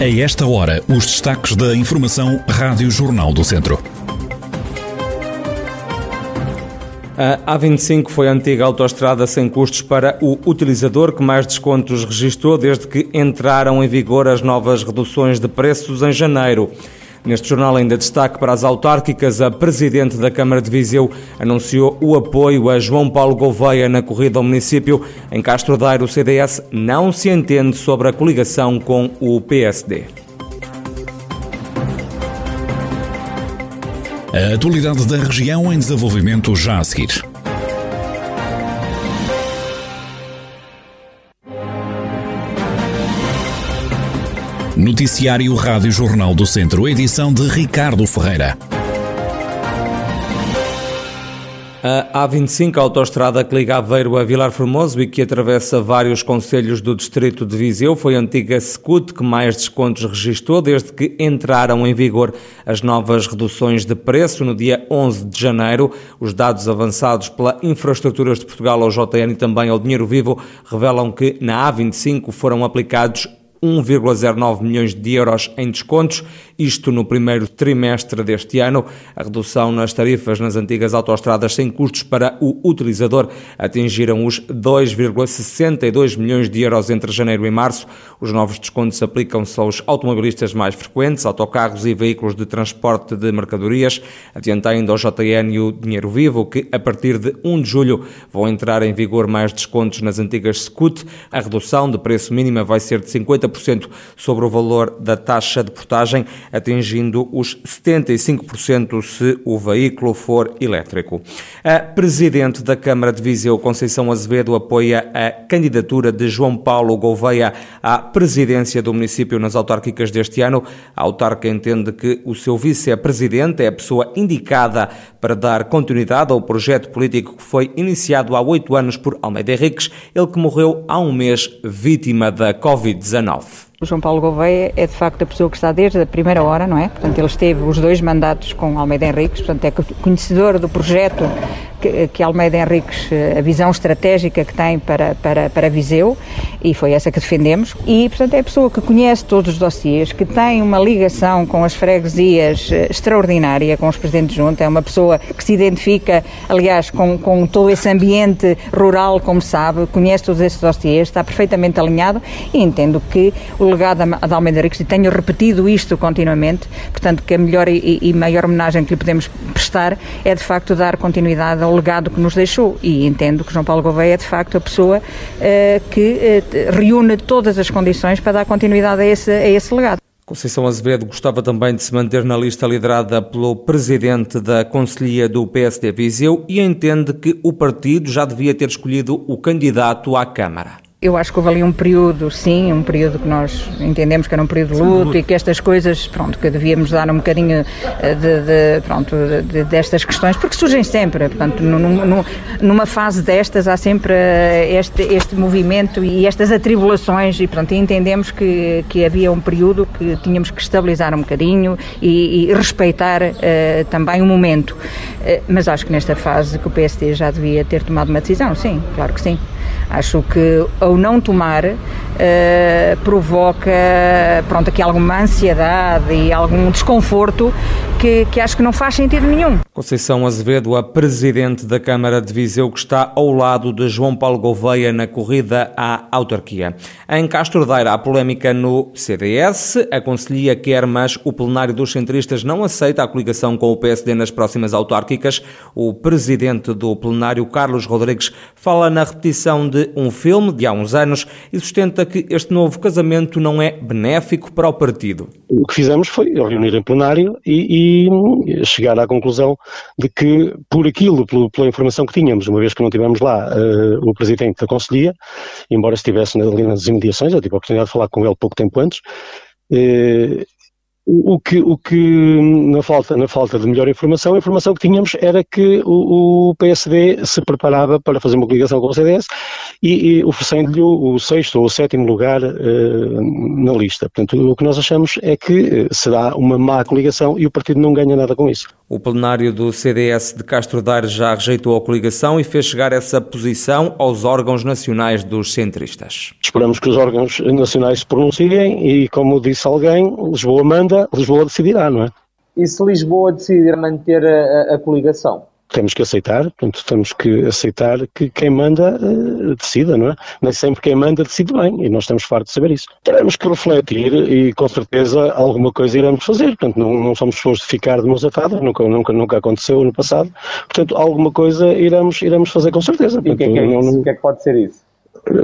A esta hora, os destaques da Informação Rádio Jornal do Centro. A A25 foi a antiga autoestrada sem custos para o utilizador que mais descontos registrou desde que entraram em vigor as novas reduções de preços em janeiro. Neste jornal, ainda destaque para as autárquicas, a Presidente da Câmara de Viseu anunciou o apoio a João Paulo Gouveia na corrida ao município. Em Castro Daire, o CDS não se entende sobre a coligação com o PSD. A atualidade da região em desenvolvimento já a seguir. Noticiário Rádio Jornal do Centro, edição de Ricardo Ferreira. A A25, a autoestrada que liga Aveiro a Vilar Formoso e que atravessa vários concelhos do distrito de Viseu, foi a antiga Secut que mais descontos registrou desde que entraram em vigor as novas reduções de preço no dia 11 de janeiro. Os dados avançados pela Infraestruturas de Portugal ao JN e também ao Dinheiro Vivo revelam que na A25 foram aplicados 1,09 milhões de euros em descontos, isto no primeiro trimestre deste ano. A redução nas tarifas nas antigas autoestradas sem custos para o utilizador atingiram os 2,62 milhões de euros entre janeiro e março. Os novos descontos aplicam-se aos automobilistas mais frequentes, autocarros e veículos de transporte de mercadorias. Adianta ainda ao JN e o Dinheiro Vivo que, a partir de 1 de julho, vão entrar em vigor mais descontos nas antigas Scoot. A redução de preço mínima vai ser de 50% sobre o valor da taxa de portagem, atingindo os 75% se o veículo for elétrico. A Presidente da Câmara de Viseu, Conceição Azevedo, apoia a candidatura de João Paulo Gouveia à presidência do município nas autárquicas deste ano. A autarca entende que o seu vice-presidente é a pessoa indicada para dar continuidade ao projeto político que foi iniciado há oito anos por Almeida Henriques, ele que morreu há um mês vítima da Covid-19. O João Paulo Gouveia é de facto a pessoa que está desde a primeira hora, não é? Portanto, ele esteve os dois mandatos com Almeida Henriques, portanto, é conhecedor do projeto que, Almeida Henriques, a visão estratégica que tem para, para, para Viseu, e foi essa que defendemos. E, portanto, é a pessoa que conhece todos os dossiês, que tem uma ligação com as freguesias eh, extraordinária, com os presidentes juntos, é uma pessoa que se identifica, aliás, com, com todo esse ambiente rural, como sabe, conhece todos esses dossiês, está perfeitamente alinhado e entendo que o legado da Almeida Henriques, e tenho repetido isto continuamente, portanto, que a melhor e, e maior homenagem que lhe podemos prestar é, de facto, dar continuidade ao legado que nos deixou. E entendo que João Paulo Gouveia é, de facto, a pessoa uh, que uh, reúne todas as condições para dar continuidade a esse, a esse legado. Conceição Azevedo gostava também de se manter na lista liderada pelo presidente da Conselhia do PSD Viseu e entende que o partido já devia ter escolhido o candidato à Câmara. Eu acho que houve ali um período, sim, um período que nós entendemos que era um período de luto e que estas coisas, pronto, que devíamos dar um bocadinho eh, de, de pronto, de, destas questões, porque surgem sempre, portanto, num, numa fase destas há sempre eh, este, este movimento e estas atribulações e, pronto, entendemos que, que havia um período que tínhamos que estabilizar um bocadinho e, e respeitar uh, também o momento. Uh, mas acho que nesta fase que o PSD já devia ter tomado uma decisão, sim, claro que sim. Acho que ao não tomar uh, provoca pronto, aqui alguma ansiedade e algum desconforto que, que acho que não faz sentido nenhum. Conceição Azevedo, a presidente da Câmara de Viseu, que está ao lado de João Paulo Gouveia na corrida à autarquia. Em Castro Daire há polémica no CDS. A Conselhia quer, mas o plenário dos centristas não aceita a coligação com o PSD nas próximas autárquicas. O presidente do plenário, Carlos Rodrigues, fala na repetição de um filme de há uns anos e sustenta que este novo casamento não é benéfico para o partido. O que fizemos foi reunir em plenário e, e chegar à conclusão de que, por aquilo, pela informação que tínhamos, uma vez que não tivemos lá uh, o presidente da Conselhia, embora estivesse ali nas imediações, eu tive a oportunidade de falar com ele pouco tempo antes, uh, O, o, que, o que na, falta, na falta de melhor informação, a informação que tínhamos era que o, o PSD se preparava para fazer uma coligação com o CDS e, e oferecendo-lhe o, o, sexto ou o sétimo lugar uh, na lista. Portanto, o que nós achamos é que será uma má coligação e o partido não ganha nada com isso. O plenário do CDS de Castro Daire já rejeitou a coligação e fez chegar essa posição aos órgãos nacionais dos centristas. Esperamos que os órgãos nacionais se pronunciem e, como disse alguém, Lisboa manda, Lisboa decidirá, não é? E se Lisboa decidir manter a, a, a coligação? temos que aceitar, portanto, temos que aceitar que quem manda uh, decida, não é? Nem sempre quem manda decide bem, e nós estamos fartos de saber isso. Teremos que refletir e, com certeza, alguma coisa iremos fazer, portanto, não, não somos pessoas de ficar de mãos atadas, nunca, nunca, nunca aconteceu no passado, portanto, alguma coisa iremos, iremos fazer com certeza. Portanto, e o que, é que, é não, que é que pode ser isso?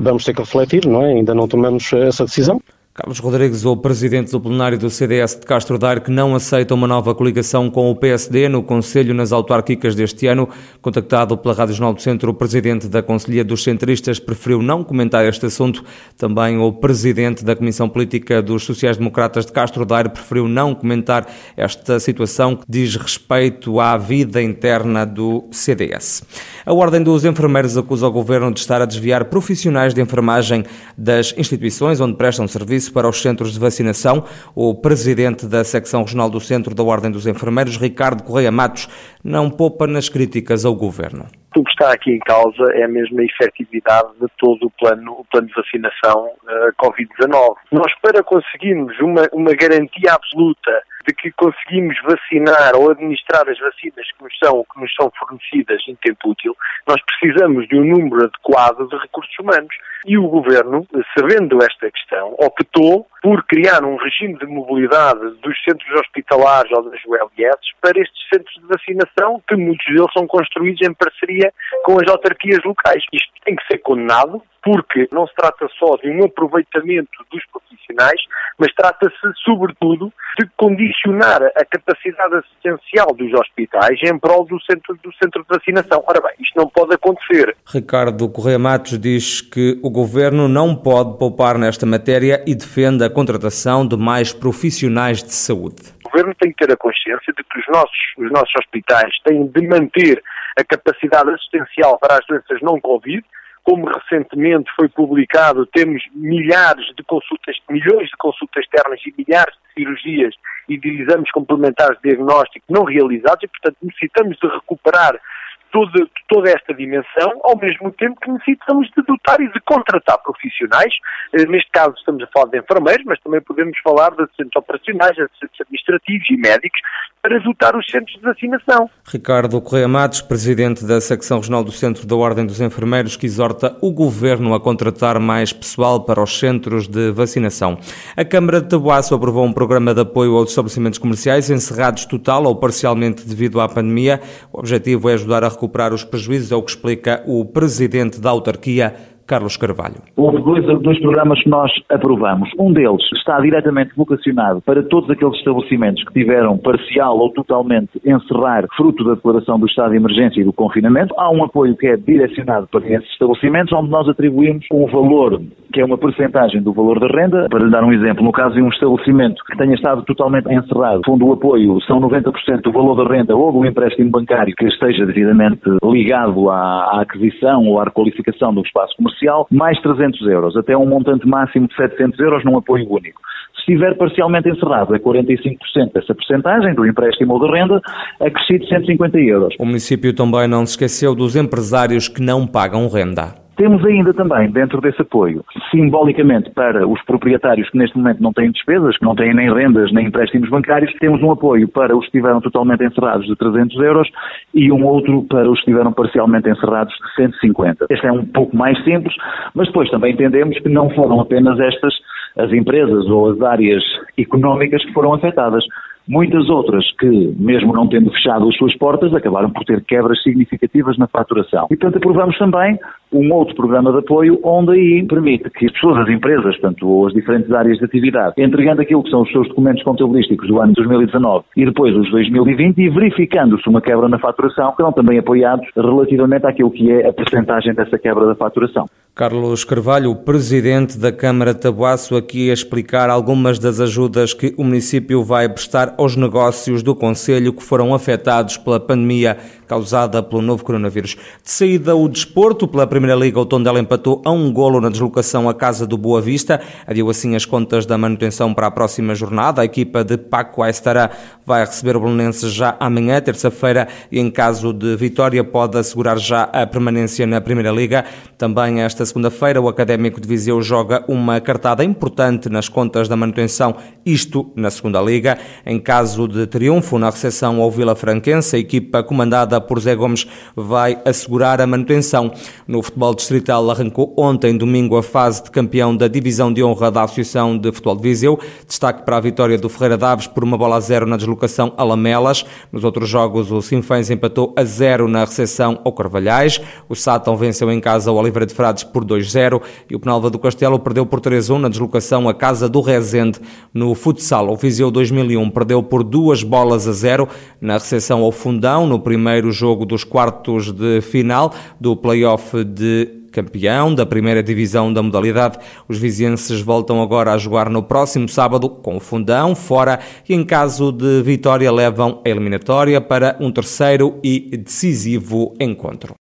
Vamos ter que refletir, não é? Ainda não tomamos essa decisão. Carlos Rodrigues, o presidente do plenário do CDS de Castro Daire, que não aceita uma nova coligação com o PSD no Conselho nas autárquicas deste ano. Contactado pela Rádio Jornal do Centro, o presidente da Conselhia dos Centristas preferiu não comentar este assunto. Também o presidente da Comissão Política dos Sociais-Democratas de Castro Daire preferiu não comentar esta situação que diz respeito à vida interna do CDS. A Ordem dos Enfermeiros acusa o governo de estar a desviar profissionais de enfermagem das instituições onde prestam serviço para os centros de vacinação. O presidente da secção regional do Centro da Ordem dos Enfermeiros, Ricardo Correia Matos, não poupa nas críticas ao governo. O que está aqui em causa é a mesma efetividade de todo o plano, o plano de vacinação uh, Covid-19. Nós, para conseguirmos uma, uma garantia absoluta de que conseguimos vacinar ou administrar as vacinas que nos são, que nos são fornecidas em tempo útil, nós precisamos de um número adequado de recursos humanos. E o Governo, sabendo esta questão, optou por criar um regime de mobilidade dos centros hospitalares ou das ULS para estes centros de vacinação, que muitos deles são construídos em parceria com as autarquias locais. Isto tem que ser condenado, porque não se trata só de um aproveitamento dos profissionais, mas trata-se, sobretudo, de condicionar a capacidade assistencial dos hospitais em prol do centro, do centro de vacinação. Ora bem, isto não pode acontecer. Ricardo Correia Matos diz que o governo não pode poupar nesta matéria e defende a contratação de mais profissionais de saúde. O governo tem que ter a consciência de que os nossos, os nossos hospitais têm de manter a capacidade assistencial para as doenças não Covid, como recentemente foi publicado, temos milhares de consultas, milhões de consultas externas e milhares de cirurgias e de exames complementares de diagnóstico não realizados e, portanto, necessitamos de recuperar toda, toda esta dimensão, ao mesmo tempo que necessitamos de dotar e de contratar profissionais. Eh, neste caso estamos a falar de enfermeiros, mas também podemos falar de assistentes operacionais, assistentes administrativos e médicos, para dotar os centros de vacinação. Ricardo Correia Matos, presidente da secção regional do Centro da Ordem dos Enfermeiros, que exorta o governo a contratar mais pessoal para os centros de vacinação. A Câmara de Tabuaço aprovou um programa de apoio aos estabelecimentos comerciais encerrados total ou parcialmente devido à pandemia. O objetivo é ajudar a recuperar os prejuízos, é o que explica o presidente da autarquia, Carlos Carvalho. Houve dois, dois programas que nós aprovamos. Um deles está diretamente vocacionado para todos aqueles estabelecimentos que tiveram parcial ou totalmente encerrar fruto da declaração do estado de emergência e do confinamento. Há um apoio que é direcionado para esses estabelecimentos, onde nós atribuímos um valor que é uma porcentagem do valor da renda. Para lhe dar um exemplo, no caso de um estabelecimento que tenha estado totalmente encerrado, fundo o apoio são 90% do valor da renda ou do empréstimo bancário que esteja devidamente ligado à, à aquisição ou à requalificação do espaço comercial, mais 300 euros, até um montante máximo de 700 euros num apoio único. Se estiver parcialmente encerrado, é 45% dessa porcentagem do empréstimo ou da renda, acrescido 150 euros. O município também não se esqueceu dos empresários que não pagam renda. Temos ainda também, dentro desse apoio, simbolicamente para os proprietários que neste momento não têm despesas, que não têm nem rendas nem empréstimos bancários, temos um apoio para os que estiveram totalmente encerrados de 300 euros e um outro para os que estiveram parcialmente encerrados de 150. Este é um pouco mais simples, mas depois também entendemos que não foram apenas estas as empresas ou as áreas económicas que foram afetadas. Muitas outras que, mesmo não tendo fechado as suas portas, acabaram por ter quebras significativas na faturação. E, portanto, aprovamos também um outro programa de apoio onde aí permite que as pessoas, as empresas, portanto, ou as diferentes áreas de atividade, entregando aquilo que são os seus documentos contabilísticos do ano 2019 e depois os 2020 e verificando-se uma quebra na faturação, serão também apoiados relativamente àquilo que é a percentagem dessa quebra da faturação. Carlos Carvalho, presidente da Câmara de Tabuaço, aqui a explicar algumas das ajudas que o município vai prestar aos negócios do Conselho que foram afetados pela pandemia causada pelo novo coronavírus. De saída o desporto, pela Primeira Liga, o Tondela empatou a um golo na deslocação à casa do Boa Vista, adiou assim as contas da manutenção para a próxima jornada. A equipa de Paco Aestará vai receber o Belenenses já amanhã, terça-feira, e em caso de vitória pode assegurar já a permanência na Primeira Liga. Também esta segunda-feira, o Académico de Viseu joga uma cartada importante nas contas da manutenção, isto na Segunda Liga. Em caso de triunfo na recepção ao Vila Franquense, a equipa comandada por Zé Gomes vai assegurar a manutenção. No futebol distrital arrancou ontem, domingo, a fase de campeão da Divisão de Honra da Associação de Futebol de Viseu. Destaque para a vitória do Ferreira Daves por uma bola a zero na deslocação a Lamelas. Nos outros jogos, o Sinfãs empatou a zero na recepção ao Carvalhais. O Sátão venceu em casa o Oliveira de Frades por 2-0 e o Penalva do Castelo perdeu por 3-1 na deslocação à casa do Rezende no futsal. O Viseu 2001 perdeu por duas bolas a zero na recepção ao Fundão no primeiro jogo dos quartos de final do play-off de campeão da primeira divisão da modalidade. Os vizienses voltam agora a jogar no próximo sábado com o Fundão fora e em caso de vitória levam a eliminatória para um terceiro e decisivo encontro.